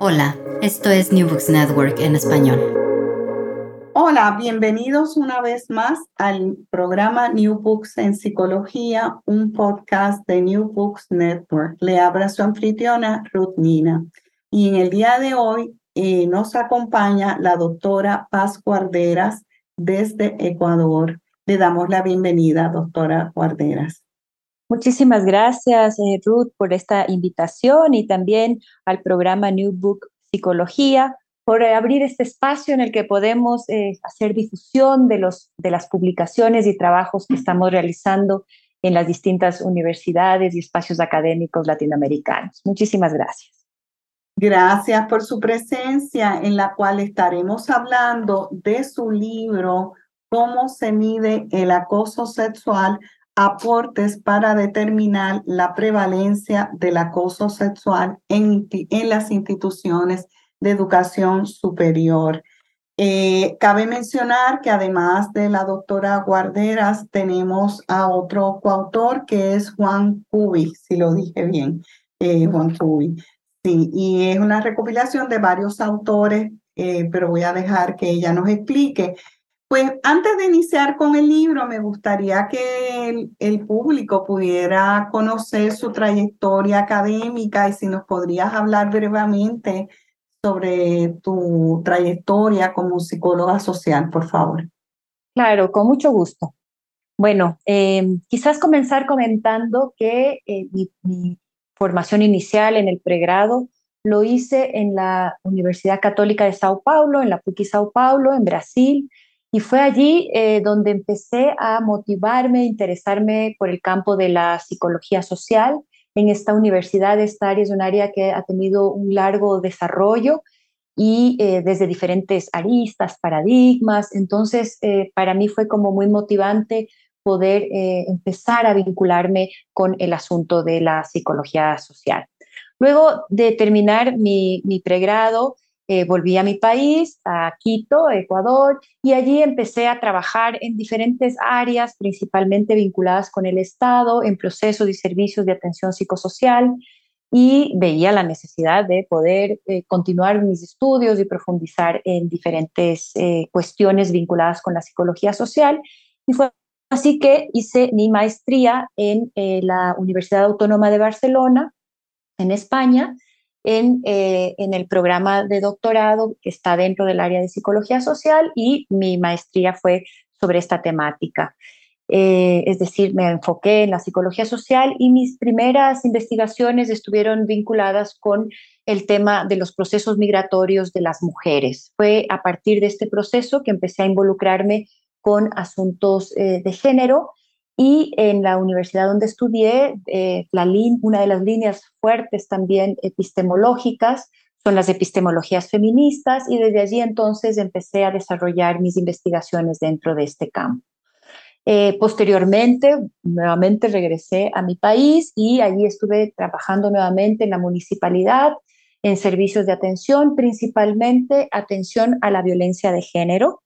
Hola, esto es New Books Network en español. Hola, bienvenidos una vez más al programa New Books en Psicología, un podcast de New Books Network. Le habla su anfitriona Ruth Nina. Y en el día de hoy eh, nos acompaña la doctora Paz Guarderas desde Ecuador. Le damos la bienvenida, doctora Guarderas. Muchísimas gracias, eh, Ruth, por esta invitación y también al programa New Book Psicología por abrir este espacio en el que podemos eh, hacer difusión de, los, de las publicaciones y trabajos que estamos realizando en las distintas universidades y espacios académicos latinoamericanos. Muchísimas gracias. Gracias por su presencia, en la cual estaremos hablando de su libro, Cómo se mide el acoso sexual aportes para determinar la prevalencia del acoso sexual en, en las instituciones de educación superior. Eh, cabe mencionar que además de la doctora Guarderas, tenemos a otro coautor que es Juan Cubi, si lo dije bien, eh, Juan Cubi. Sí, y es una recopilación de varios autores, eh, pero voy a dejar que ella nos explique. Pues antes de iniciar con el libro, me gustaría que el, público pudiera conocer su trayectoria académica y si nos podrías hablar brevemente sobre tu trayectoria como psicóloga social, por favor. Claro, con mucho gusto. Bueno, em, quizás comenzar comentando que eh, mi, formación inicial en el pregrado lo hice en la Universidad Católica de Sao Paulo, en la PUC Sao Paulo, en Brasil, y fue allí eh, donde empecé a motivarme, a interesarme por el campo de la psicología social. En esta universidad, esta área es un área que ha tenido un largo desarrollo y eh, desde diferentes aristas, paradigmas. Entonces, eh, para mí fue como muy motivante poder empezar a vincularme con el asunto de la psicología social. Luego de terminar mi, mi pregrado, eh, volví a mi país, a Quito, Ecuador, y allí empecé a trabajar en diferentes áreas, principalmente vinculadas con el Estado, en procesos y servicios de atención psicosocial, y veía la necesidad de poder eh, continuar mis estudios y profundizar en diferentes eh, cuestiones vinculadas con la psicología social. Y fue así que hice mi maestría en la Universidad Autónoma de Barcelona, en España, eh, en, el programa de doctorado que está dentro del área de psicología social y mi maestría fue sobre esta temática. Eh, es decir, me enfoqué en la psicología social y mis primeras investigaciones estuvieron vinculadas con el tema de los procesos migratorios de las mujeres. Fue a partir de este proceso que empecé a involucrarme con asuntos eh, de género y en la universidad donde estudié, eh, una de las líneas fuertes también epistemológicas son las epistemologías feministas y desde allí entonces empecé a desarrollar mis investigaciones dentro de este campo. Eh, posteriormente, nuevamente regresé a mi país y allí estuve trabajando nuevamente en la municipalidad, en servicios de atención, principalmente atención a la violencia de género,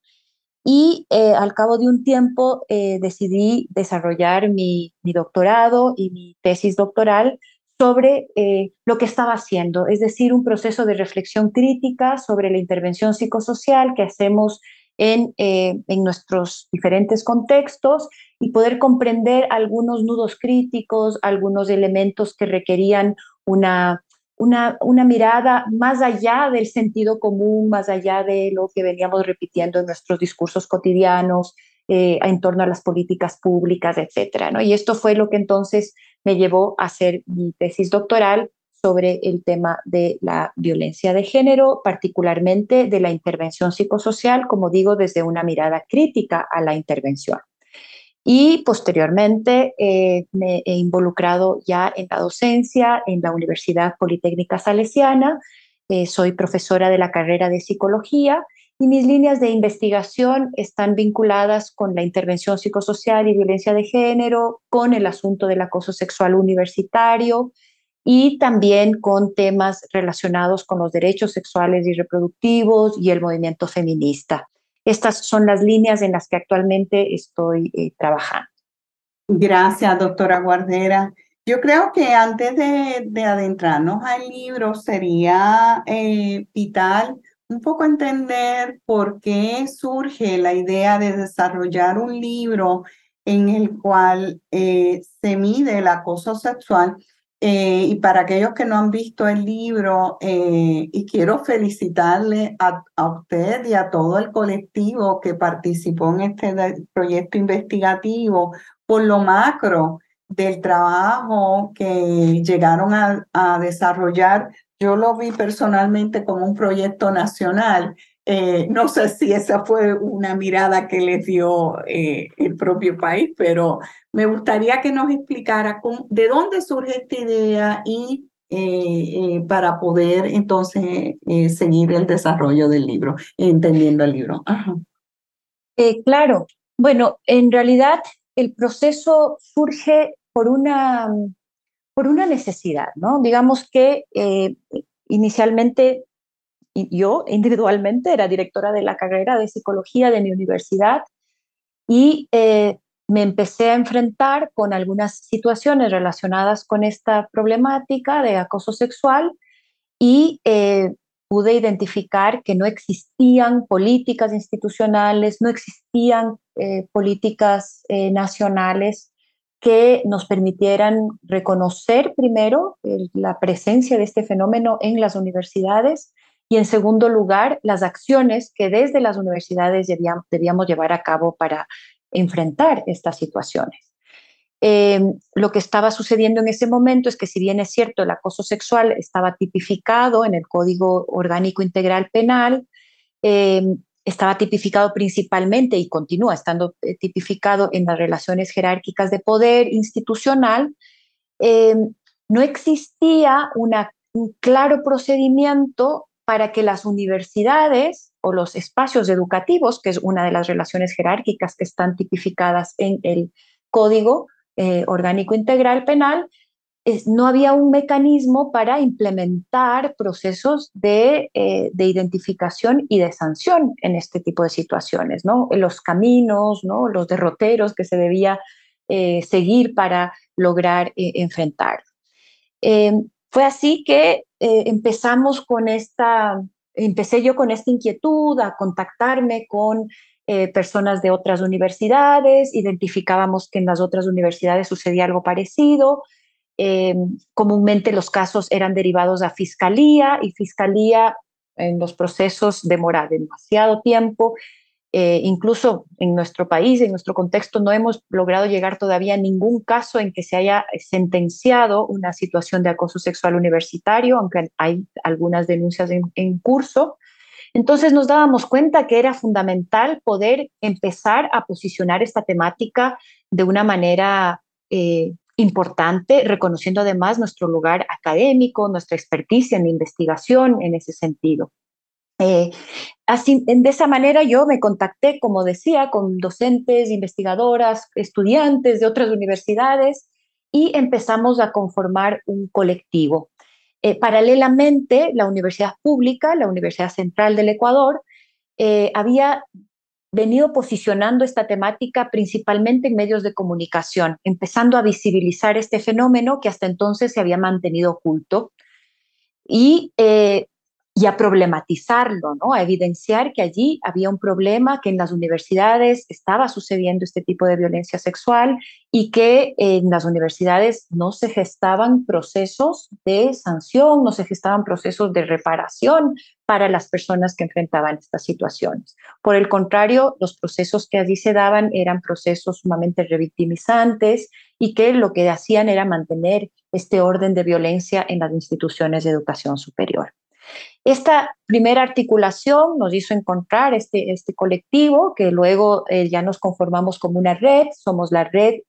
y eh, al cabo de un tiempo eh, decidí desarrollar mi, doctorado y mi tesis doctoral sobre eh, lo que estaba haciendo, es decir, un proceso de reflexión crítica sobre la intervención psicosocial que hacemos en, en nuestros diferentes contextos y poder comprender algunos nudos críticos, algunos elementos que requerían una una, mirada más allá del sentido común, más allá de lo que veníamos repitiendo en nuestros discursos cotidianos eh, en torno a las políticas públicas, etcétera, ¿no? Y esto fue lo que entonces me llevó a hacer mi tesis doctoral sobre el tema de la violencia de género, particularmente de la intervención psicosocial, como digo, desde una mirada crítica a la intervención. Y posteriormente eh, me he involucrado ya en la docencia en la Universidad Politécnica Salesiana eh, soy profesora de la carrera de psicología y mis líneas de investigación están vinculadas con la intervención psicosocial y violencia de género, con el asunto del acoso sexual universitario y también con temas relacionados con los derechos sexuales y reproductivos y el movimiento feminista. Estas son las líneas en las que actualmente estoy eh, trabajando. Gracias, doctora Guardera. Yo creo que antes de, adentrarnos al libro sería eh, vital un poco entender por qué surge la idea de desarrollar un libro en el cual eh, se mide el acoso sexual. Eh, y para aquellos que no han visto el libro, y quiero felicitarle a, a, usted y a todo el colectivo que participó en este proyecto investigativo por lo macro del trabajo que llegaron a, desarrollar. Yo lo vi personalmente como un proyecto nacional. Eh, no sé si esa fue una mirada que les dio eh, el propio país, pero me gustaría que nos explicara de dónde surge esta idea y eh, para poder entonces seguir el desarrollo del libro, entendiendo el libro. claro, bueno, en realidad el proceso surge por una, por una necesidad, ¿no? Digamos que eh, inicialmente yo individualmente era directora de la carrera de psicología de mi universidad y eh, me empecé a enfrentar con algunas situaciones relacionadas con esta problemática de acoso sexual y eh, pude identificar que no existían políticas institucionales, no existían políticas nacionales que nos permitieran reconocer primero la presencia de este fenómeno en las universidades y en segundo lugar las acciones que desde las universidades debíamos, llevar a cabo para enfrentar estas situaciones. Em, lo que estaba sucediendo en ese momento es que si bien es cierto el acoso sexual estaba tipificado en el Código Orgánico Integral Penal, em, estaba tipificado principalmente y continúa estando eh, tipificado en las relaciones jerárquicas de poder institucional, eh, no existía una, un claro procedimiento para que las universidades o los espacios educativos, que es una de las relaciones jerárquicas que están tipificadas en el Código eh, Orgánico Integral Penal, no había un mecanismo para implementar procesos de, eh, de, identificación y de sanción en este tipo de situaciones, ¿no? Los caminos, ¿no? Los derroteros que se debía eh, seguir para lograr enfrentar. Fue así que empezamos con esta, empecé yo con esta inquietud a contactarme con personas de otras universidades, identificábamos que en las otras universidades sucedía algo parecido, eh, comúnmente los casos eran derivados a fiscalía y fiscalía en los procesos demora demasiado tiempo. Eh, incluso en nuestro país, en nuestro contexto, no hemos logrado llegar todavía a ningún caso en que se haya sentenciado una situación de acoso sexual universitario, aunque hay algunas denuncias en, curso. Entonces nos dábamos cuenta que era fundamental poder empezar a posicionar esta temática de una manera eh, importante, reconociendo además nuestro lugar académico, nuestra experticia en investigación en ese sentido. Eh, así, de esa manera yo me contacté, como decía, con docentes, investigadoras, estudiantes de otras universidades y empezamos a conformar un colectivo. Eh, paralelamente, la Universidad Pública, la Universidad Central del Ecuador, eh, había venido posicionando esta temática principalmente en medios de comunicación, empezando a visibilizar este fenómeno que hasta entonces se había mantenido oculto y, y a problematizarlo, ¿no? a evidenciar que allí había un problema, que en las universidades estaba sucediendo este tipo de violencia sexual y que en las universidades no se gestaban procesos de sanción, no se gestaban procesos de reparación para las personas que enfrentaban estas situaciones. Por el contrario, los procesos que allí se daban eran procesos sumamente revictimizantes y que lo que hacían era mantener este orden de violencia en las instituciones de educación superior. Esta primera articulación nos hizo encontrar este, este colectivo que luego eh, ya nos conformamos como una red, somos la red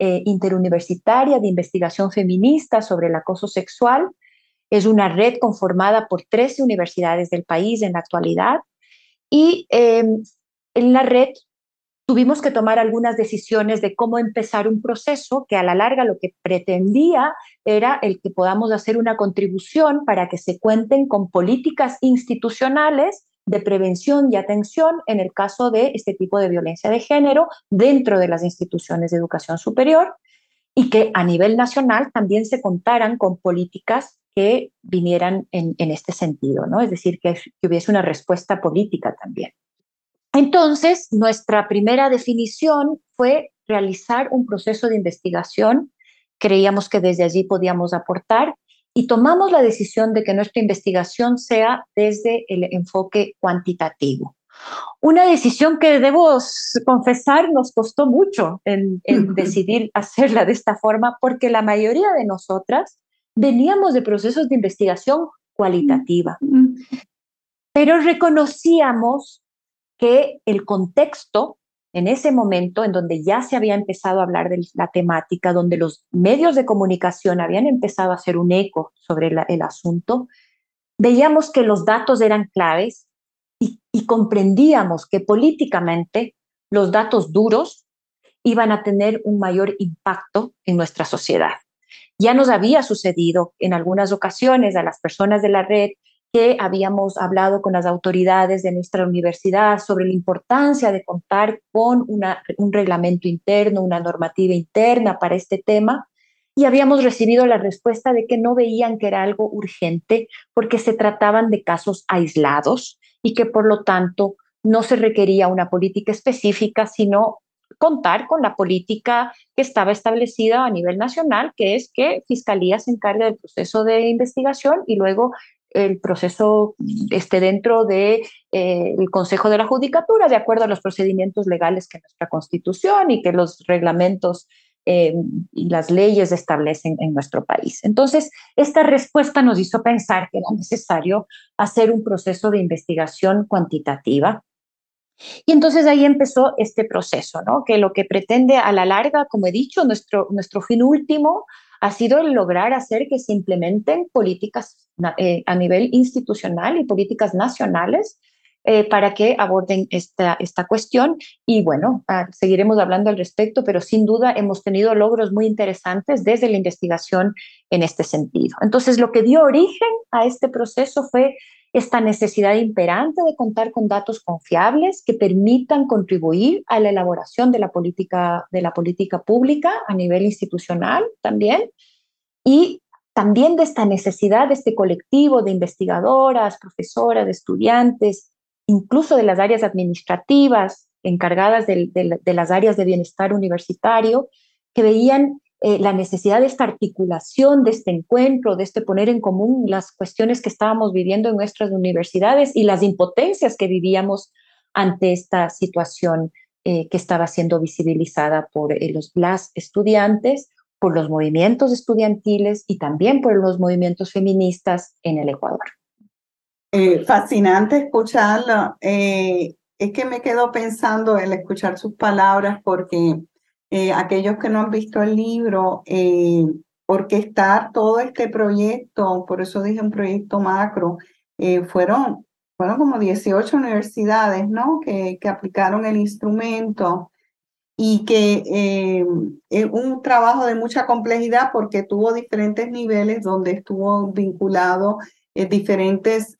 eh, interuniversitaria de investigación feminista sobre el acoso sexual, Es una red conformada por 13 universidades del país en la actualidad y em, en la red tuvimos que tomar algunas decisiones de cómo empezar un proceso que a la larga lo que pretendía era el que podamos hacer una contribución para que se cuenten con políticas institucionales de prevención y atención en el caso de este tipo de violencia de género dentro de las instituciones de educación superior y que a nivel nacional también se contaran con políticas que vinieran en, este sentido, ¿no? Es decir, que hubiese una respuesta política también. Entonces, nuestra primera definición fue realizar un proceso de investigación. Creíamos que desde allí podíamos aportar y tomamos la decisión de que nuestra investigación sea desde el enfoque cuantitativo. Una decisión que debo confesar nos costó mucho en, decidir hacerla de esta forma porque la mayoría de nosotras veníamos de procesos de investigación cualitativa, pero reconocíamos que el contexto en ese momento en donde ya se había empezado a hablar de la temática, donde los medios de comunicación habían empezado a hacer un eco sobre el asunto, veíamos que los datos eran claves y, comprendíamos que políticamente los datos duros iban a tener un mayor impacto en nuestra sociedad. Ya nos había sucedido en algunas ocasiones a las personas de la red que habíamos hablado con las autoridades de nuestra universidad sobre la importancia de contar con un reglamento interno, una normativa interna para este tema, y habíamos recibido la respuesta de que no veían que era algo urgente porque se trataban de casos aislados y que por lo tanto no se requería una política específica, sino contar con la política que estaba establecida a nivel nacional, que es que Fiscalía se encargue del proceso de investigación y luego el proceso esté dentro del de, eh, Consejo de la Judicatura, de acuerdo a los procedimientos legales que nuestra Constitución y que los reglamentos eh, y las leyes establecen en nuestro país. Entonces, esta respuesta nos hizo pensar que era necesario hacer un proceso de investigación cuantitativa. Y entonces ahí empezó este proceso, ¿no? que lo que pretende a la larga, como he dicho, nuestro, nuestro fin último ha sido lograr hacer que se implementen políticas eh, a nivel institucional y políticas nacionales eh, para que aborden esta, esta cuestión. Y bueno, ah, seguiremos hablando al respecto, pero sin duda hemos tenido logros muy interesantes desde la investigación en este sentido. Entonces, lo que dio origen a este proceso fue esta necesidad imperante de contar con datos confiables que permitan contribuir a la elaboración de la política, de la política pública a nivel institucional también, y también de esta necesidad de este colectivo de investigadoras, profesoras, estudiantes, incluso de las áreas administrativas encargadas de, de las áreas de bienestar universitario, que veían eh, la necesidad de esta articulación, de este encuentro, de este poner en común las cuestiones que estábamos viviendo en nuestras universidades y las impotencias que vivíamos ante esta situación eh, que estaba siendo visibilizada por eh, los las estudiantes, por los movimientos estudiantiles y también por los movimientos feministas en el Ecuador. fascinante escucharlo. es que me quedo pensando en escuchar sus palabras porque eh, aquellos que no han visto el libro, eh, orquestar todo este proyecto, por eso dije un proyecto macro, eh, fueron, fueron como 18 universidades ¿no? que, que aplicaron el instrumento y que es un trabajo de mucha complejidad porque tuvo diferentes niveles donde estuvo vinculado diferentes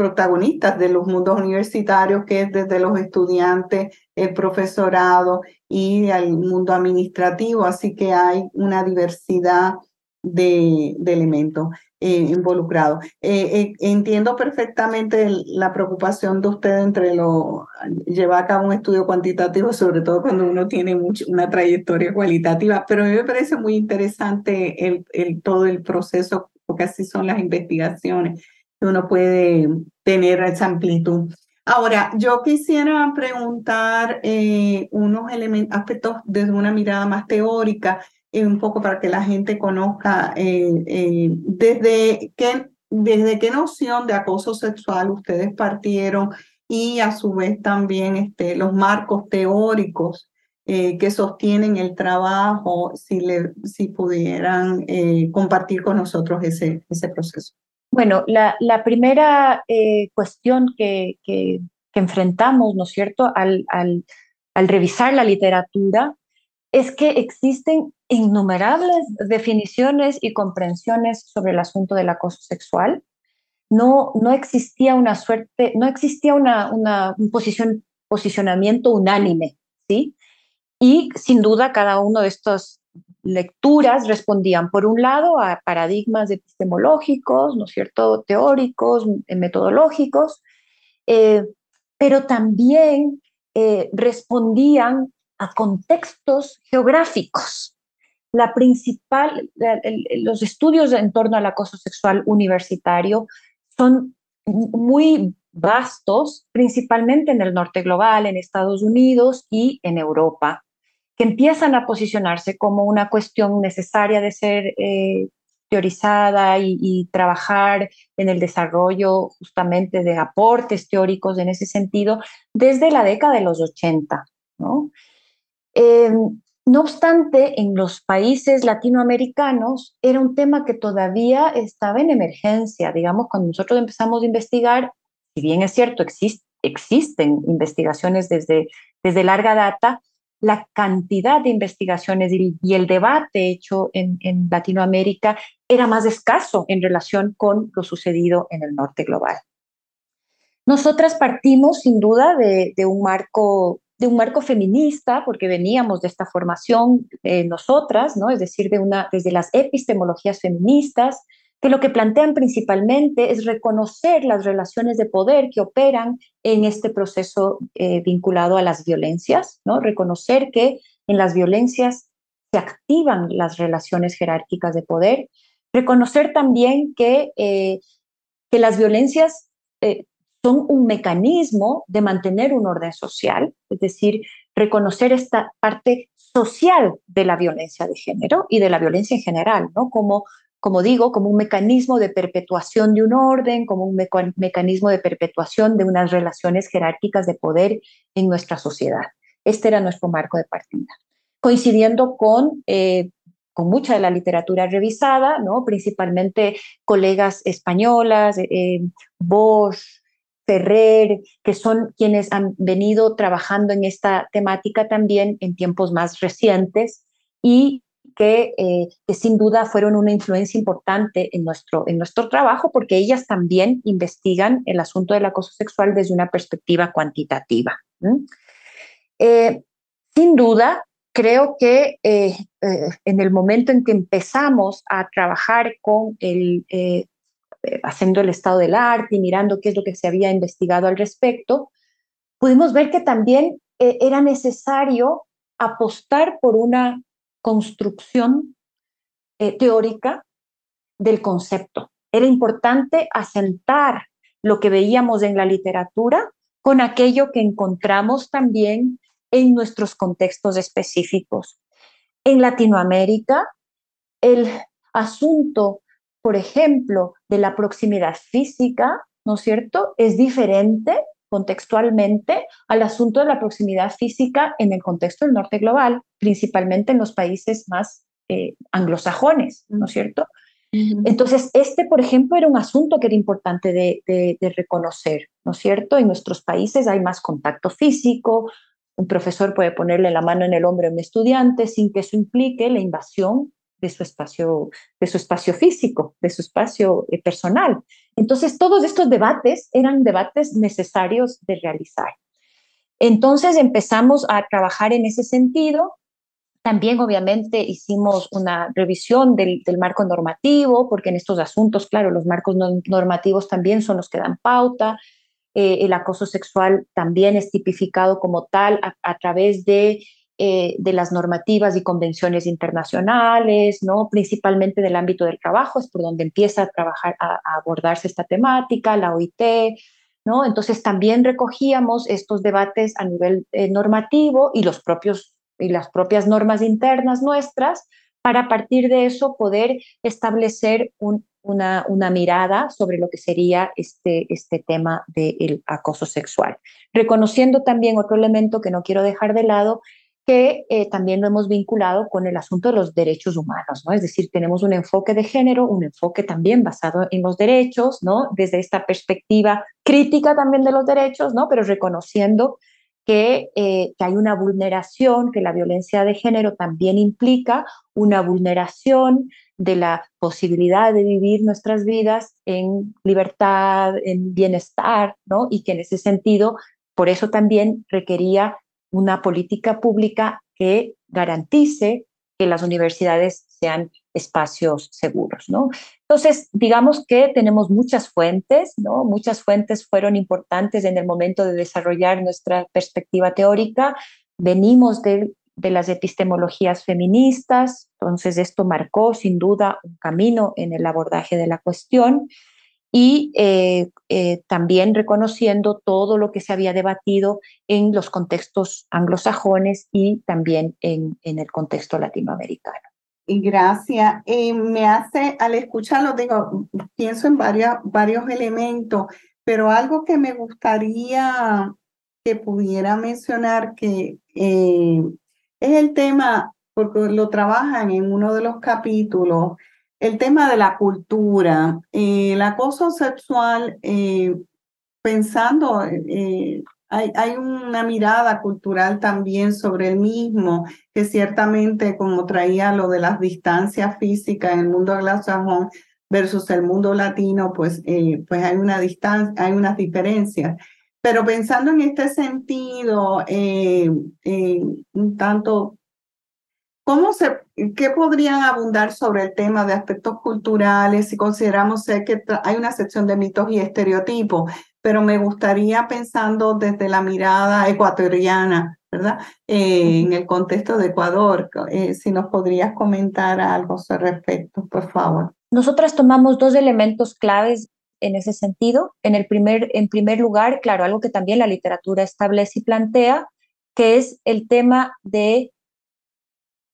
protagonistas de los mundos universitarios, que es desde los estudiantes, el profesorado y el mundo administrativo, así que hay una diversidad de, elementos eh, involucrados. Eh, eh, entiendo perfectamente la preocupación de usted entre lo llevar a cabo un estudio cuantitativo, sobre todo cuando uno tiene una trayectoria cualitativa, pero a mí me parece muy interesante el, todo el proceso, porque así son las investigaciones uno puede tener esa amplitud. Ahora, yo quisiera preguntar eh, unos aspectos desde una mirada más teórica, eh, un poco para que la gente conozca eh, desde, qué, desde qué noción de acoso sexual ustedes partieron y a su vez también este, los marcos teóricos eh, que sostienen el trabajo, si, le, si pudieran eh, compartir con nosotros ese, ese proceso. Bueno, la, primera cuestión que, enfrentamos, ¿no es cierto?, al, revisar la literatura es que existen innumerables definiciones y comprensiones sobre el asunto del acoso sexual. No, no existía una suerte, no existía una, una, un posición, posicionamiento unánime, ¿sí? Y sin duda cada uno de estas lecturas respondían, por un lado, a paradigmas epistemológicos, ¿no es cierto?, teóricos, metodológicos, eh, pero también eh, respondían a contextos geográficos. La principal, los estudios en torno al acoso sexual universitario son muy vastos, principalmente en el norte global, en Estados Unidos y en Europa, que empiezan a posicionarse como una cuestión necesaria de ser eh, teorizada y, trabajar en el desarrollo justamente de aportes teóricos en ese sentido desde la década de los 80. ¿no? Em, no obstante, en los países latinoamericanos era un tema que todavía estaba en emergencia. Digamos, cuando nosotros empezamos a investigar, si bien es cierto, existen investigaciones desde, desde larga data, la cantidad de investigaciones y, el debate hecho en, Latinoamérica era más escaso en relación con lo sucedido en el norte global. Nosotras partimos sin duda de, de un marco de un marco feminista, porque veníamos de esta formación eh, nosotras, ¿no? es decir, de una, desde las epistemologías feministas, que lo que plantean principalmente es reconocer las relaciones de poder que operan en este proceso eh, vinculado a las violencias, ¿no? reconocer que en las violencias se activan las relaciones jerárquicas de poder, reconocer también que, eh, que las violencias eh, son un mecanismo de mantener un orden social, es decir, reconocer esta parte social de la violencia de género y de la violencia en general, ¿no? Como, como digo, como un mecanismo de perpetuación de un orden, como un mecanismo de perpetuación de unas relaciones jerárquicas de poder en nuestra sociedad. Este era nuestro marco de partida. Coincidiendo con, eh, con mucha de la literatura revisada, ¿no? principalmente colegas españolas, eh, Bosch, Ferrer, que son quienes han venido trabajando en esta temática también en tiempos más recientes y que, eh, que, sin duda fueron una influencia importante en nuestro, en nuestro trabajo porque ellas también investigan el asunto del acoso sexual desde una perspectiva cuantitativa. Eh, sin duda, creo que eh, en el momento en que empezamos a trabajar con el haciendo el estado del arte y mirando qué es lo que se había investigado al respecto, pudimos ver que también era necesario apostar por una construcción eh, teórica del concepto. Era importante asentar lo que veíamos en la literatura con aquello que encontramos también en nuestros contextos específicos. En Latinoamérica, el asunto por ejemplo, de la proximidad física, ¿no es cierto? Es diferente contextualmente al asunto de la proximidad física en el contexto del norte global, principalmente en los países más eh, anglosajones, ¿no es cierto? Entonces, este, por ejemplo, era un asunto que era importante de, de, reconocer, ¿no es cierto? En nuestros países hay más contacto físico, un profesor puede ponerle la mano en el hombro a un estudiante sin que eso implique la invasión de su espacio, de su espacio físico, de su espacio eh, personal. Entonces, todos estos debates eran debates necesarios de realizar. Entonces empezamos a trabajar en ese sentido. También, obviamente, hicimos una revisión del, marco normativo, porque en estos asuntos, claro, los marcos normativos también son los que dan pauta. Eh, el acoso sexual también es tipificado como tal a través de eh, de las normativas y convenciones internacionales, ¿no? principalmente del ámbito del trabajo, es por donde empieza a trabajar, a, abordarse esta temática, la OIT, ¿no? Entonces también recogíamos estos debates a nivel eh, normativo y, los propios, y las propias normas internas nuestras para a partir de eso poder establecer una, una, mirada sobre lo que sería este, este tema del acoso sexual. Reconociendo también otro elemento que no quiero dejar de lado, que eh, también lo hemos vinculado con el asunto de los derechos humanos, ¿no? Es decir, tenemos un enfoque de género, un enfoque también basado en los derechos, ¿no? Desde esta perspectiva crítica también de los derechos, ¿no? Pero reconociendo que, eh, que hay una vulneración, que la violencia de género también implica una vulneración de la posibilidad de vivir nuestras vidas en libertad, en bienestar, ¿no? Y que en ese sentido, por eso también requería una política pública que garantice que las universidades sean espacios seguros, ¿no? Entonces, digamos que tenemos muchas fuentes, ¿no? Muchas fuentes fueron importantes en el momento de desarrollar nuestra perspectiva teórica. Venimos de, de las epistemologías feministas, entonces esto marcó sin duda un camino en el abordaje de la cuestión y eh, eh, también reconociendo todo lo que se había debatido en los contextos anglosajones y también en, en el contexto latinoamericano. Y gracias. Eh, me hace, al escucharlo, digo, pienso en varios, varios elementos, pero algo que me gustaría que pudiera mencionar que es el tema, porque lo trabajan en uno de los capítulos, el tema de la cultura, eh, el acoso sexual, eh, pensando, eh, hay, hay, una mirada cultural también sobre el mismo, que ciertamente como traía lo de las distancias físicas en el mundo anglosajón versus el mundo latino, pues, pues hay una distancia, hay unas diferencias. Pero pensando en este sentido, un tanto ¿Cómo se, ¿Qué podrían abundar sobre el tema de aspectos culturales si consideramos que hay una sección de mitos y estereotipos? Pero me gustaría pensando desde la mirada ecuatoriana, ¿verdad? Eh, en el contexto de Ecuador, eh, si nos podrías comentar algo sobre respecto, por favor. Nosotras tomamos dos elementos claves en ese sentido. En, el primer, en primer lugar, claro, algo que también la literatura establece y plantea, que es el tema de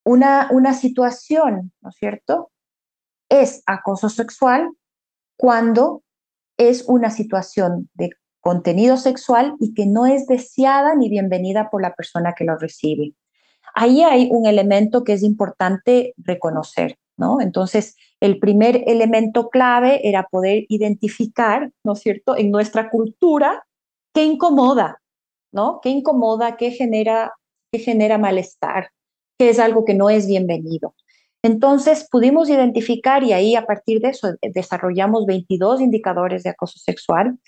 una, una situación, ¿no es cierto? Es acoso sexual cuando es una situación de contenido sexual y que no es deseada ni bienvenida por la persona que lo recibe. Ahí hay un elemento que es importante reconocer, ¿no? Entonces, el primer elemento clave era poder identificar, ¿no es cierto?, en nuestra cultura qué incomoda, ¿no? ¿Qué incomoda, qué genera, qué genera malestar? Que es algo que no es bienvenido. Entonces pudimos identificar y ahí a partir de eso desarrollamos 22 indicadores de acoso sexual.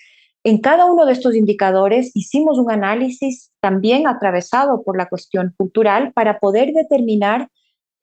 En cada uno de estos indicadores hicimos un análisis también atravesado por la cuestión cultural para poder determinar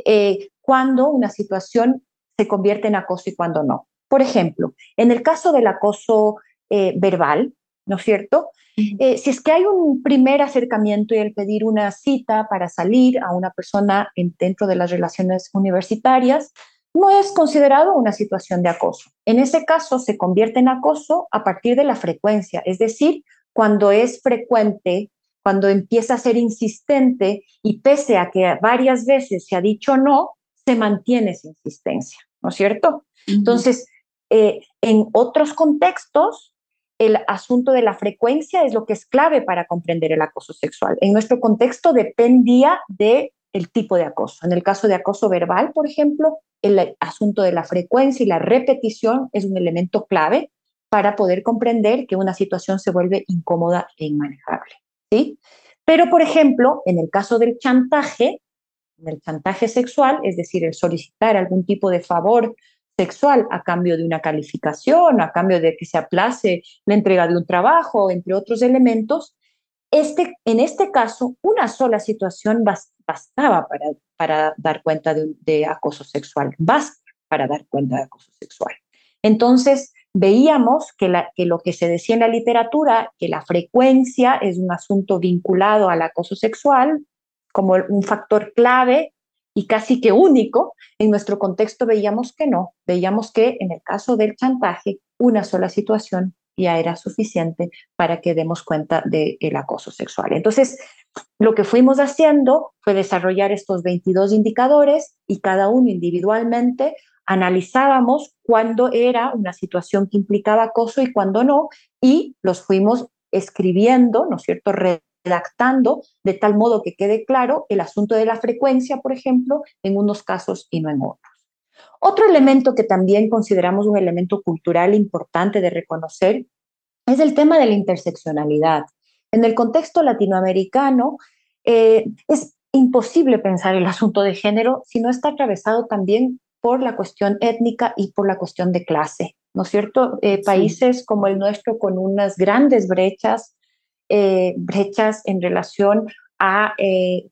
eh, cuándo una situación se convierte en acoso y cuándo no. Por ejemplo, en el caso del acoso eh, verbal, ¿no es cierto? Eh, si es que hay un primer acercamiento y el pedir una cita para salir a una persona dentro de las relaciones universitarias, no es considerado una situación de acoso. En ese caso se convierte en acoso a partir de la frecuencia, es decir, cuando es frecuente, cuando empieza a ser insistente y pese a que varias veces se ha dicho no, se mantiene esa insistencia, ¿no es cierto? Entonces, eh, en otros contextos, el asunto de la frecuencia es lo que es clave para comprender el acoso sexual. En nuestro contexto dependía de el tipo de acoso. En el caso de acoso verbal, por ejemplo, el asunto de la frecuencia y la repetición es un elemento clave para poder comprender que una situación se vuelve incómoda e inmanejable. ¿sí? Pero, por ejemplo, en el caso del chantaje, el chantaje sexual, es decir, el solicitar algún tipo de favor sexual a cambio de una calificación, a cambio de que se aplace la entrega de un trabajo, entre otros elementos, este, en este caso, una sola situación bastaba para, para dar cuenta de, acoso sexual, basta para dar cuenta de acoso sexual. Entonces, veíamos que, la, que lo que se decía en la literatura, que la frecuencia es un asunto vinculado al acoso sexual como un factor clave y casi que único, en nuestro contexto veíamos que no, veíamos que en el caso del chantaje, una sola situación ya era suficiente para que demos cuenta del acoso sexual. Entonces, lo que fuimos haciendo fue desarrollar estos 22 indicadores y cada uno individualmente analizábamos cuándo era una situación que implicaba acoso y cuándo no, y los fuimos escribiendo, ¿no es cierto?, redactando de tal modo que quede claro el asunto de la frecuencia, por ejemplo, en unos casos y no en otros. Otro elemento que también consideramos un elemento cultural importante de reconocer es el tema de la interseccionalidad. En el contexto latinoamericano, eh, es imposible pensar el asunto de género si no está atravesado también por la cuestión étnica y por la cuestión de clase, ¿no es cierto? Eh, países como el nuestro con unas grandes brechas, eh, brechas en relación a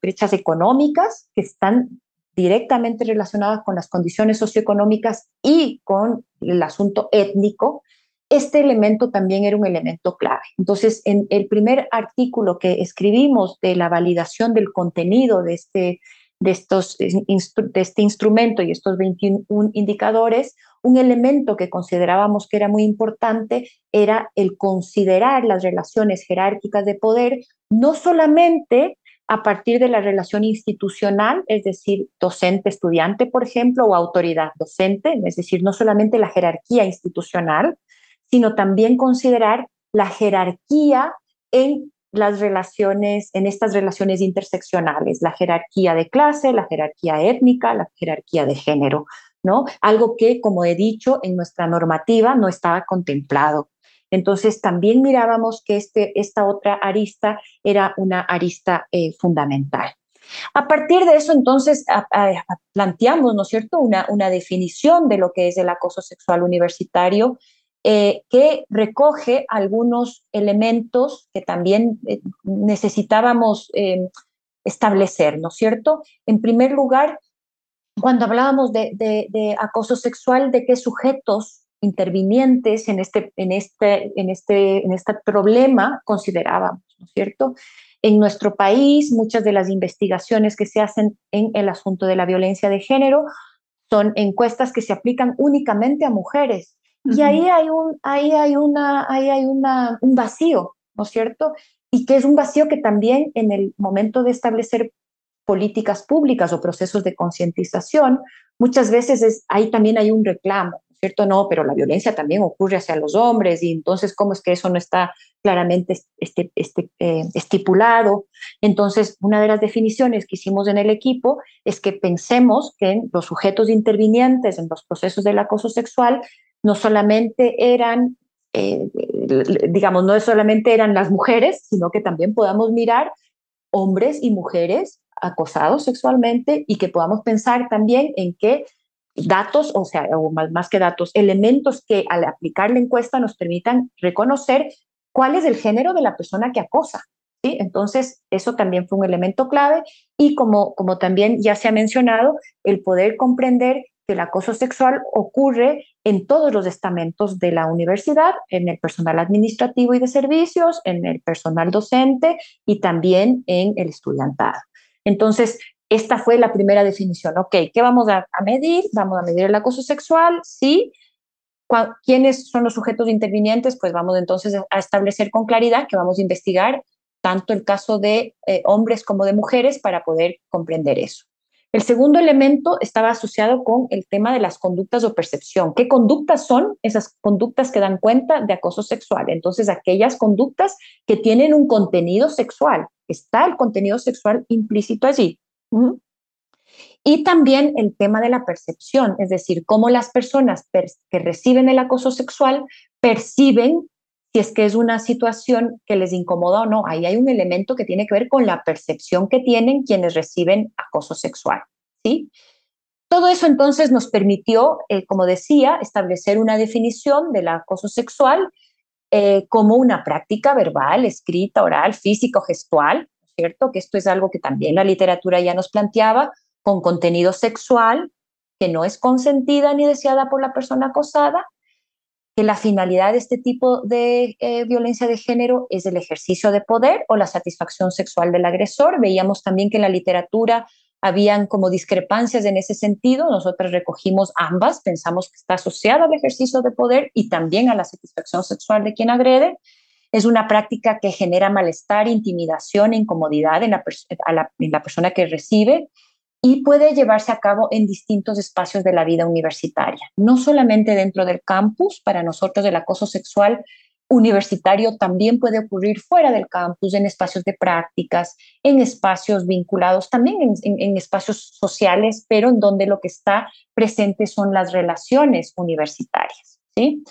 brechas económicas que están directamente relacionadas con las condiciones socioeconómicas y con el asunto étnico, este elemento también era un elemento clave. Entonces, en el primer artículo que escribimos de la validación del contenido de este, de estos, de este instrumento y estos 21 indicadores, un elemento que considerábamos que era muy importante era el considerar las relaciones jerárquicas de poder, no solamente a partir de la relación institucional, es decir, docente-estudiante, por ejemplo, o autoridad-docente, es decir, no solamente la jerarquía institucional, sino también considerar la jerarquía en las relaciones, en estas relaciones interseccionales, la jerarquía de clase, la jerarquía étnica, la jerarquía de género, ¿no? Algo que, como he dicho, en nuestra normativa no estaba contemplado. Entonces, también mirábamos que este, esta otra arista era una arista eh, fundamental. A partir de eso, entonces, planteamos, ¿no es cierto?, una, una definición de lo que es el acoso sexual universitario eh, que recoge algunos elementos que también eh, necesitábamos establecer, ¿no es cierto? En primer lugar, cuando hablábamos de, de acoso sexual, de qué sujetos intervinientes en este, en este, en este, en este problema considerábamos, ¿no es cierto? En nuestro país, muchas de las investigaciones que se hacen en el asunto de la violencia de género son encuestas que se aplican únicamente a mujeres. Y ahí hay, un, ahí hay, una, ahí hay una, un vacío, ¿no es cierto? Y que es un vacío que también en el momento de establecer políticas públicas o procesos de concientización, muchas veces es, ahí también hay un reclamo. ¿cierto? No, pero la violencia también ocurre hacia los hombres y entonces, ¿cómo es que eso no está claramente este, este, eh, estipulado? Entonces, una de las definiciones que hicimos en el equipo es que pensemos que los sujetos intervinientes en los procesos del acoso sexual no solamente eran, eh, digamos, no solamente eran las mujeres, sino que también podamos mirar hombres y mujeres acosados sexualmente y que podamos pensar también en que datos, o sea, o más, que datos, elementos que al aplicar la encuesta nos permitan reconocer cuál es el género de la persona que acosa. ¿sí? Entonces, eso también fue un elemento clave y como, como también ya se ha mencionado, el poder comprender que el acoso sexual ocurre en todos los estamentos de la universidad, en el personal administrativo y de servicios, en el personal docente y también en el estudiantado. Entonces, esta fue la primera definición. Ok, ¿qué vamos a, medir? Vamos a medir el acoso sexual, sí. ¿Quiénes son los sujetos intervinientes? Pues vamos entonces a establecer con claridad que vamos a investigar tanto el caso de eh, hombres como de mujeres para poder comprender eso. El segundo elemento estaba asociado con el tema de las conductas o percepción. ¿Qué conductas son esas conductas que dan cuenta de acoso sexual? Entonces, aquellas conductas que tienen un contenido sexual. Está el contenido sexual implícito allí. Y también el tema de la percepción, es decir, cómo las personas que reciben el acoso sexual perciben si es que es una situación que les incomoda o no. Ahí hay un elemento que tiene que ver con la percepción que tienen quienes reciben acoso sexual. ¿sí? Todo eso entonces nos permitió, eh, como decía, establecer una definición del acoso sexual eh, como una práctica verbal, escrita, oral, físico, gestual, ¿cierto? Que esto es algo que también la literatura ya nos planteaba, con contenido sexual que no es consentida ni deseada por la persona acosada, que la finalidad de este tipo de eh, violencia de género es el ejercicio de poder o la satisfacción sexual del agresor. Veíamos también que en la literatura habían como discrepancias en ese sentido. Nosotros recogimos ambas, pensamos que está asociada al ejercicio de poder y también a la satisfacción sexual de quien agrede. Es una práctica que genera malestar, intimidación e incomodidad en la, en la persona que recibe y puede llevarse a cabo en distintos espacios de la vida universitaria, no solamente dentro del campus, para nosotros el acoso sexual universitario también puede ocurrir fuera del campus, en espacios de prácticas, en espacios vinculados, también en, espacios sociales, pero en donde lo que está presente son las relaciones universitarias. ¿sí?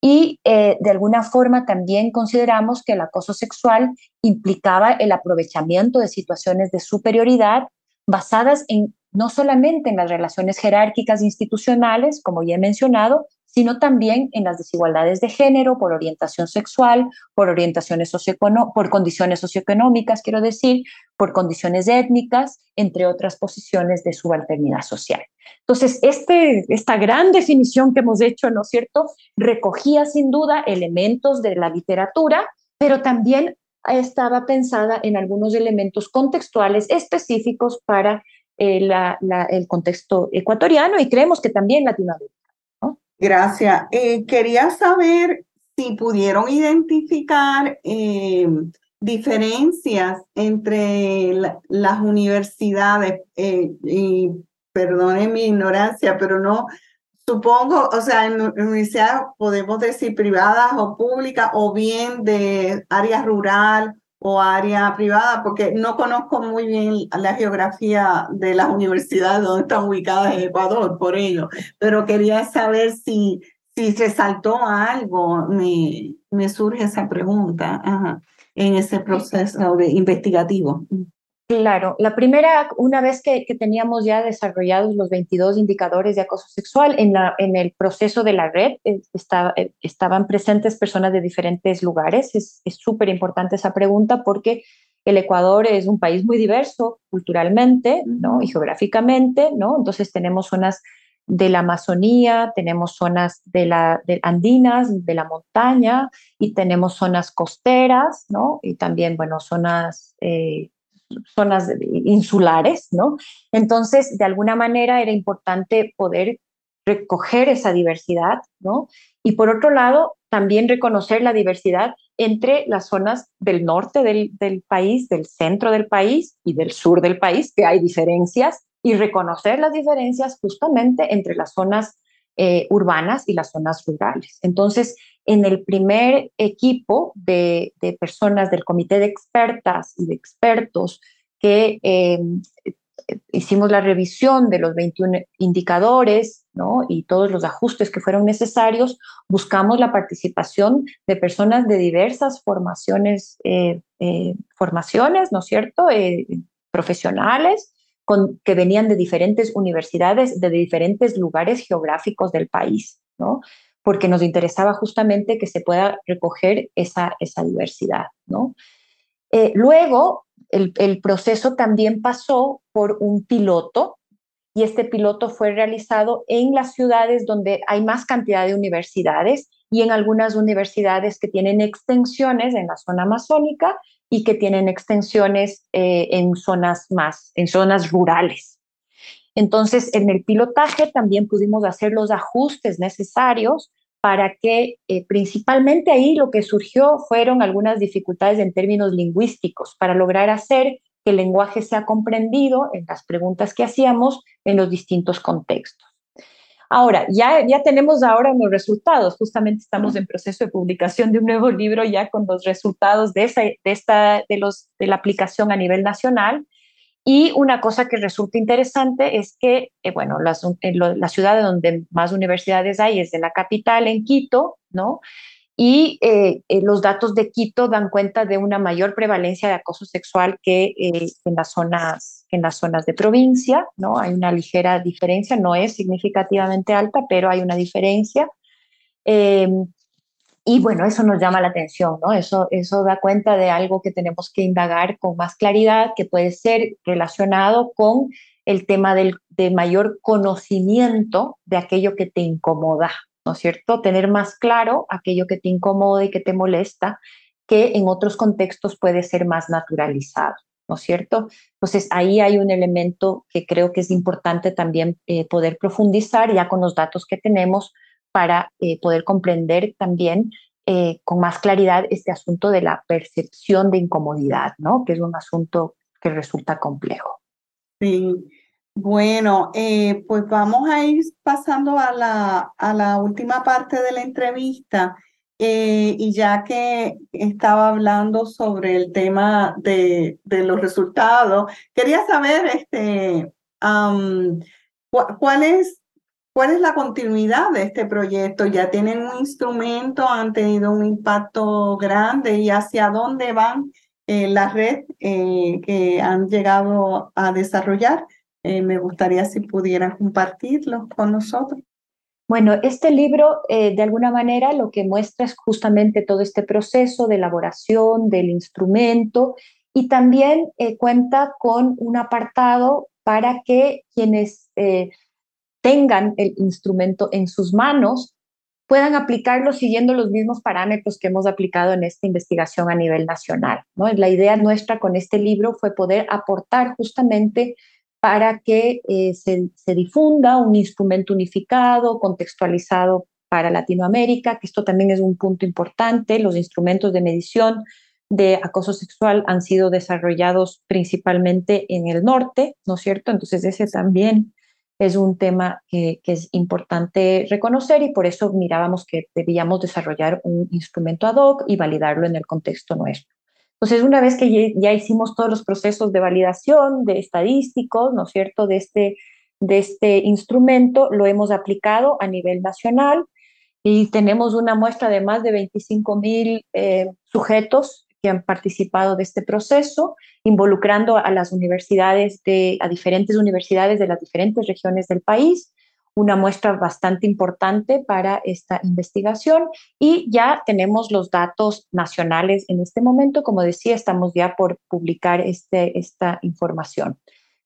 Y eh, de alguna forma también consideramos que el acoso sexual implicaba el aprovechamiento de situaciones de superioridad basadas en no solamente en las relaciones jerárquicas institucionales, como ya he mencionado, sino también en las desigualdades de género, por orientación sexual, por orientaciones por condiciones socioeconómicas, quiero decir, por condiciones étnicas, entre otras posiciones de subalternidad social. Entonces, este, esta gran definición que hemos hecho, ¿no es cierto?, recogía sin duda elementos de la literatura, pero también estaba pensada en algunos elementos contextuales específicos para eh, el contexto ecuatoriano y creemos que también Latinoamérica. Gracias. Eh, quería saber si pudieron identificar eh, diferencias entre las universidades, y perdone mi ignorancia, pero no, supongo, o sea, en universidades podemos decir privadas o públicas o bien de área rural o área privada, porque no conozco muy bien la geografía de las universidades donde están ubicadas en Ecuador, por ello, pero quería saber si, si resaltó algo, me, me surge esa pregunta en ese proceso de investigativo. Claro, la primera, una vez que, teníamos ya desarrollados los 22 indicadores de acoso sexual, en, la, en el proceso de la red eh, eh, estaban presentes personas de diferentes lugares. Es súper importante esa pregunta porque el Ecuador es un país muy diverso culturalmente ¿no? y geográficamente, ¿no? entonces tenemos zonas de la Amazonía, tenemos zonas de la de andinas, de la montaña, y tenemos zonas costeras, ¿no? Y también, bueno, zonas eh, zonas insulares, ¿no? Entonces, de alguna manera era importante poder recoger esa diversidad, ¿no? Y por otro lado, también reconocer la diversidad entre las zonas del norte del, del, país, del centro del país y del sur del país, que hay diferencias, y reconocer las diferencias justamente entre las zonas eh, urbanas y las zonas rurales. Entonces, en el primer equipo de, personas del comité de expertas y de expertos que eh, hicimos la revisión de los 21 indicadores ¿no? y todos los ajustes que fueron necesarios, buscamos la participación de personas de diversas formaciones, eh, formaciones ¿no es cierto?, profesionales, con, que venían de diferentes universidades, de diferentes lugares geográficos del país, ¿no? porque nos interesaba justamente que se pueda recoger esa, diversidad. ¿no? Eh, luego, el, proceso también pasó por un piloto y este piloto fue realizado en las ciudades donde hay más cantidad de universidades y en algunas universidades que tienen extensiones en la zona amazónica y que tienen extensiones eh, en zonas más, en zonas rurales. Entonces, en el pilotaje también pudimos hacer los ajustes necesarios para que eh, principalmente ahí lo que surgió fueron algunas dificultades en términos lingüísticos para lograr hacer que el lenguaje sea comprendido en las preguntas que hacíamos en los distintos contextos. Ahora, ya, ya tenemos ahora los resultados, justamente estamos en proceso de publicación de un nuevo libro ya con los resultados de, esa, de, esta, de, los, de la aplicación a nivel nacional y una cosa que resulta interesante es que, eh, bueno, la ciudad donde más universidades hay es de la capital, en Quito, ¿no? Y eh, eh, los datos de Quito dan cuenta de una mayor prevalencia de acoso sexual que en, las zonas, en las zonas de provincia, ¿no? Hay una ligera diferencia, no es significativamente alta, pero hay una diferencia. Y bueno, eso nos llama la atención, ¿no? Eso, eso da cuenta de algo que tenemos que indagar con más claridad, que puede ser relacionado con el tema del, de mayor conocimiento de aquello que te incomoda, ¿no es cierto? Tener más claro aquello que te incomoda y que te molesta, que en otros contextos puede ser más naturalizado, ¿no es cierto? Entonces ahí hay un elemento que creo que es importante también eh, poder profundizar ya con los datos que tenemos para eh, poder comprender también eh, con más claridad este asunto de la percepción de incomodidad, ¿no? Que es un asunto que resulta complejo. Sí, bueno, eh, pues vamos a ir pasando a la, a la última parte de la entrevista Eh, y ya que estaba hablando sobre el tema de, de los resultados, quería saber este, cuál, es, cuál es la continuidad de este proyecto. ¿Ya tienen un instrumento? ¿Han tenido un impacto grande? ¿Y hacia dónde van eh, la red eh, que han llegado a desarrollar? Me gustaría si pudieran compartirlo con nosotros. Bueno, este libro eh, de alguna manera lo que muestra es justamente todo este proceso de elaboración del instrumento y también eh, cuenta con un apartado para que quienes eh, tengan el instrumento en sus manos puedan aplicarlo siguiendo los mismos parámetros que hemos aplicado en esta investigación a nivel nacional. ¿no? La idea nuestra con este libro fue poder aportar justamente para que eh, se, difunda un instrumento unificado, contextualizado para Latinoamérica, que esto también es un punto importante. Los instrumentos de medición de acoso sexual han sido desarrollados principalmente en el norte, ¿no es cierto? Entonces ese también es un tema que, que, es importante reconocer y por eso mirábamos que debíamos desarrollar un instrumento ad hoc y validarlo en el contexto nuestro. Entonces, una vez que ya hicimos todos los procesos de validación de estadísticos, ¿no es cierto?, de este, de este instrumento, lo hemos aplicado a nivel nacional y tenemos una muestra de más de 25 mil eh, sujetos que han participado de este proceso, involucrando a las universidades, de, a diferentes universidades de las diferentes regiones del país una muestra bastante importante para esta investigación y ya tenemos los datos nacionales en este momento. Como decía, estamos ya por publicar este, esta información.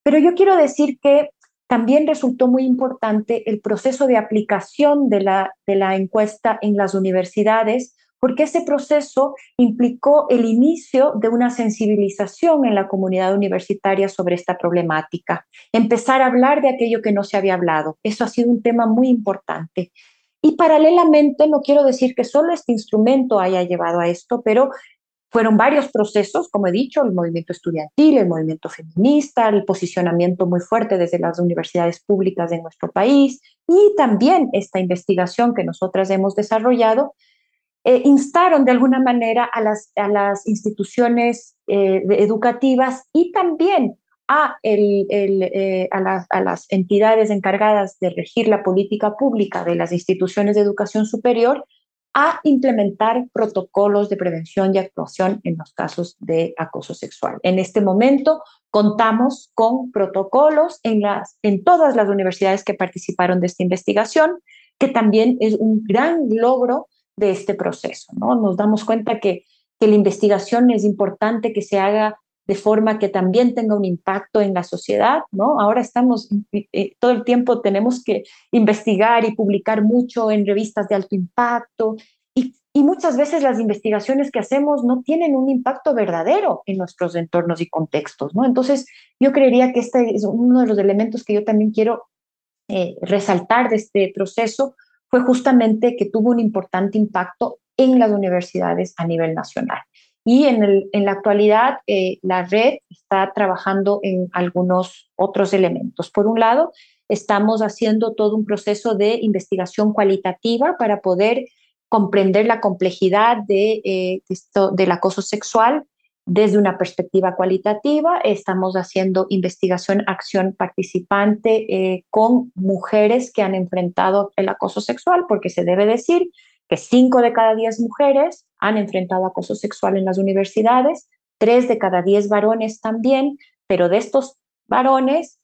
Pero yo quiero decir que también resultó muy importante el proceso de aplicación de la, de la encuesta en las universidades porque ese proceso implicó el inicio de una sensibilización en la comunidad universitaria sobre esta problemática, empezar a hablar de aquello que no se había hablado. Eso ha sido un tema muy importante. Y paralelamente, no quiero decir que solo este instrumento haya llevado a esto, pero fueron varios procesos, como he dicho, el movimiento estudiantil, el movimiento feminista, el posicionamiento muy fuerte desde las universidades públicas de nuestro país y también esta investigación que nosotras hemos desarrollado eh, instaron de alguna manera a las, a las instituciones eh, educativas y también a, el, eh, a, las, a, las, entidades encargadas de regir la política pública de las instituciones de educación superior a implementar protocolos de prevención y actuación en los casos de acoso sexual. En este momento contamos con protocolos en, las, en todas las universidades que participaron de esta investigación, que también es un gran logro de este proceso. ¿no? Nos damos cuenta que, que la investigación es importante que se haga de forma que también tenga un impacto en la sociedad, ¿no? Ahora estamos, eh, todo el tiempo tenemos que investigar y publicar mucho en revistas de alto impacto y, y, muchas veces las investigaciones que hacemos no tienen un impacto verdadero en nuestros entornos y contextos, ¿no? Entonces, yo creería que este es uno de los elementos que yo también quiero eh, resaltar de este proceso, fue justamente que tuvo un importante impacto en las universidades a nivel nacional. Y en, la actualidad, eh, la red está trabajando en algunos otros elementos. Por un lado, estamos haciendo todo un proceso de investigación cualitativa para poder comprender la complejidad de, eh, del acoso sexual desde una perspectiva cualitativa. Estamos haciendo investigación, acción participante eh, con mujeres que han enfrentado el acoso sexual, porque se debe decir que cinco de cada diez mujeres han enfrentado acoso sexual en las universidades, tres de cada diez varones también, pero de estos varones,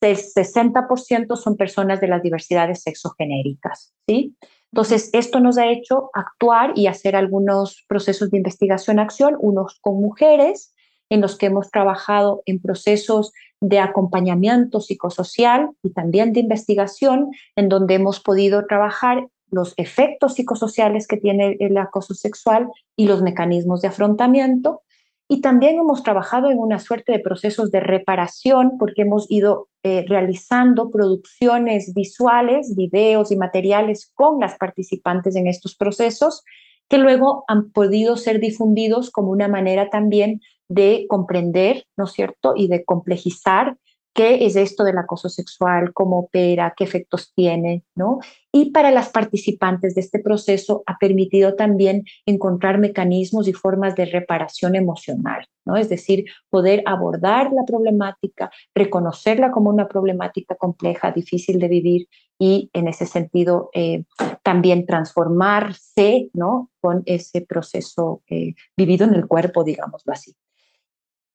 el 60% son personas de las diversidades sexogenéricas, ¿sí? Entonces, esto nos ha hecho actuar y hacer algunos procesos de investigación-acción, unos con mujeres, en los que hemos trabajado en procesos de acompañamiento psicosocial y también de investigación, en donde hemos podido trabajar los efectos psicosociales que tiene el acoso sexual y los mecanismos de afrontamiento. Y también hemos trabajado en una suerte de procesos de reparación porque hemos ido eh, realizando producciones visuales, videos y materiales con las participantes en estos procesos que luego han podido ser difundidos como una manera también de comprender, ¿no es cierto?, y de complejizar qué es esto del acoso sexual, cómo opera, qué efectos tiene, ¿no? Y para las participantes de este proceso ha permitido también encontrar mecanismos y formas de reparación emocional, ¿no? Es decir, poder abordar la problemática, reconocerla como una problemática compleja, difícil de vivir y en ese sentido eh, también transformarse, ¿no? Con ese proceso eh, vivido en el cuerpo, digámoslo así.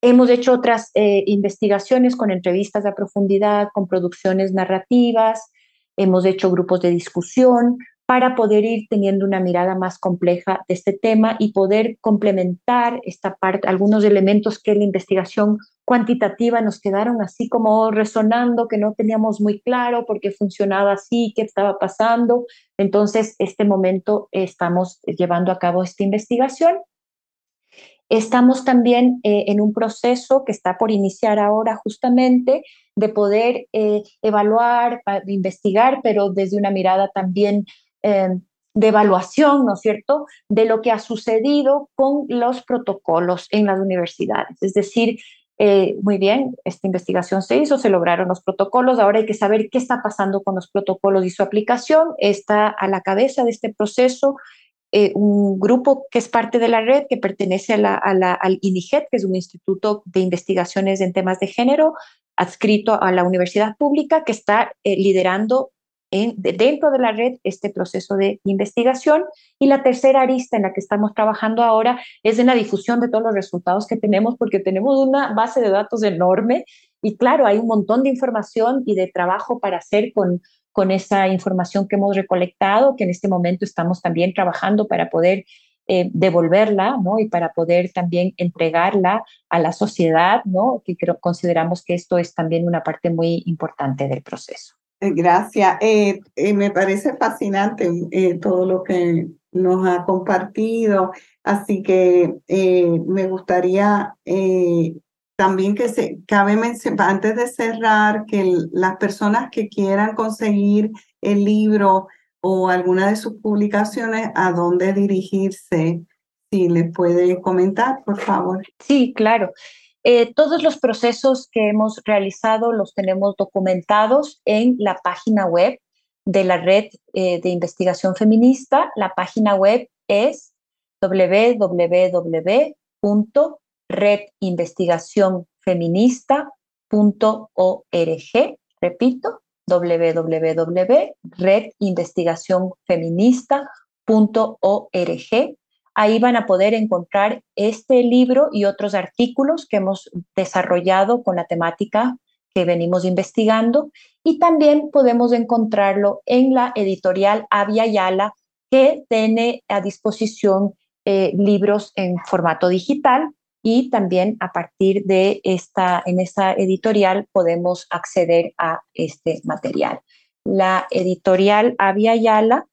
Hemos hecho otras eh, investigaciones con entrevistas a profundidad, con producciones narrativas, hemos hecho grupos de discusión para poder ir teniendo una mirada más compleja de este tema y poder complementar esta parte, algunos elementos que la investigación cuantitativa nos quedaron así como resonando, que no teníamos muy claro por qué funcionaba así, qué estaba pasando. Entonces, este momento estamos llevando a cabo esta investigación Estamos también eh, en un proceso que está por iniciar ahora justamente de poder eh, evaluar, de investigar, pero desde una mirada también eh, de evaluación, ¿no es cierto?, de lo que ha sucedido con los protocolos en las universidades. Es decir, muy bien, esta investigación se hizo, se lograron los protocolos, ahora hay que saber qué está pasando con los protocolos y su aplicación. Está a la cabeza de este proceso eh, un grupo que es parte de la red, que pertenece al INIGET, que es un instituto de investigaciones en temas de género, adscrito a la universidad pública, que está eh, liderando en, dentro de la red este proceso de investigación. Y la tercera arista en la que estamos trabajando ahora es en la difusión de todos los resultados que tenemos, porque tenemos una base de datos enorme y claro, hay un montón de información y de trabajo para hacer con, con esa información que hemos recolectado, que en este momento estamos también trabajando para poder eh, devolverla, ¿no? Y para poder también entregarla a la sociedad, ¿no? Que consideramos que esto es también una parte muy importante del proceso. Eh, gracias. Eh, me parece fascinante todo lo que nos ha compartido, así que me gustaría también que se cabe mencionar, antes de cerrar, que las personas que quieran conseguir el libro o alguna de sus publicaciones, a dónde dirigirse, si le puede comentar, por favor. Sí, claro. Eh, todos los procesos que hemos realizado los tenemos documentados en la página web de la Red eh, de Investigación Feminista. La página web es www redinvestigacionfeminista.org. Repito, www.redinvestigacionfeminista.org. Ahí van a poder encontrar este libro y otros artículos que hemos desarrollado con la temática que venimos investigando y también podemos encontrarlo en la editorial Avia Yala que tiene a disposición eh, libros en formato digital y también a partir de esta, en esta editorial podemos acceder a este material. La editorial Avia Yala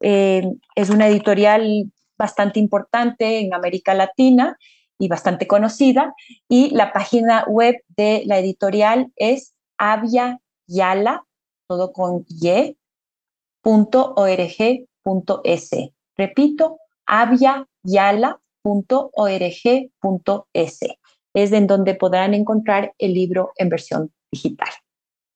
eh, es una editorial bastante importante en América Latina y bastante conocida y la página web de la editorial es aviayala, todo con y, Repito, aviayala .org.es. Es en donde podrán encontrar el libro en versión digital.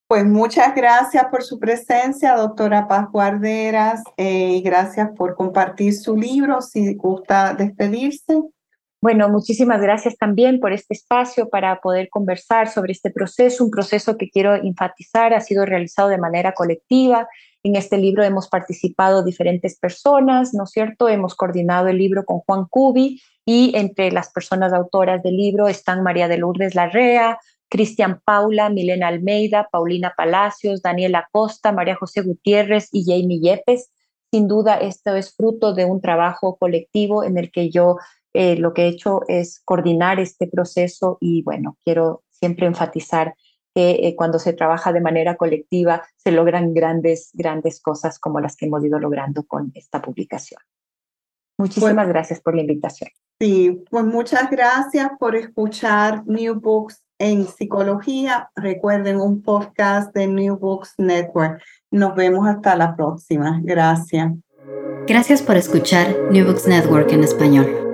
Pues muchas gracias por su presencia, doctora Paz Guarderas, eh, y gracias por compartir su libro. Si gusta despedirse. Bueno, muchísimas gracias también por este espacio para poder conversar sobre este proceso, un proceso que quiero enfatizar ha sido realizado de manera colectiva en este libro hemos participado diferentes personas, ¿no es cierto? Hemos coordinado el libro con Juan Cubi y entre las personas autoras del libro están María de Lourdes Larrea, Cristian Paula, Milena Almeida, Paulina Palacios, Daniela Costa, María José Gutiérrez y Jamie Yepes. Sin duda, esto es fruto de un trabajo colectivo en el que yo eh, lo que he hecho es coordinar este proceso y bueno, quiero siempre enfatizar que eh, cuando se trabaja de manera colectiva se logran grandes, grandes cosas como las que hemos ido logrando con esta publicación. Muchísimas gracias por la invitación. Sí, pues muchas gracias por escuchar New Books en Psicología. Recuerden un podcast de New Books Network. Nos vemos hasta la próxima. Gracias. Gracias por escuchar New Books Network en español.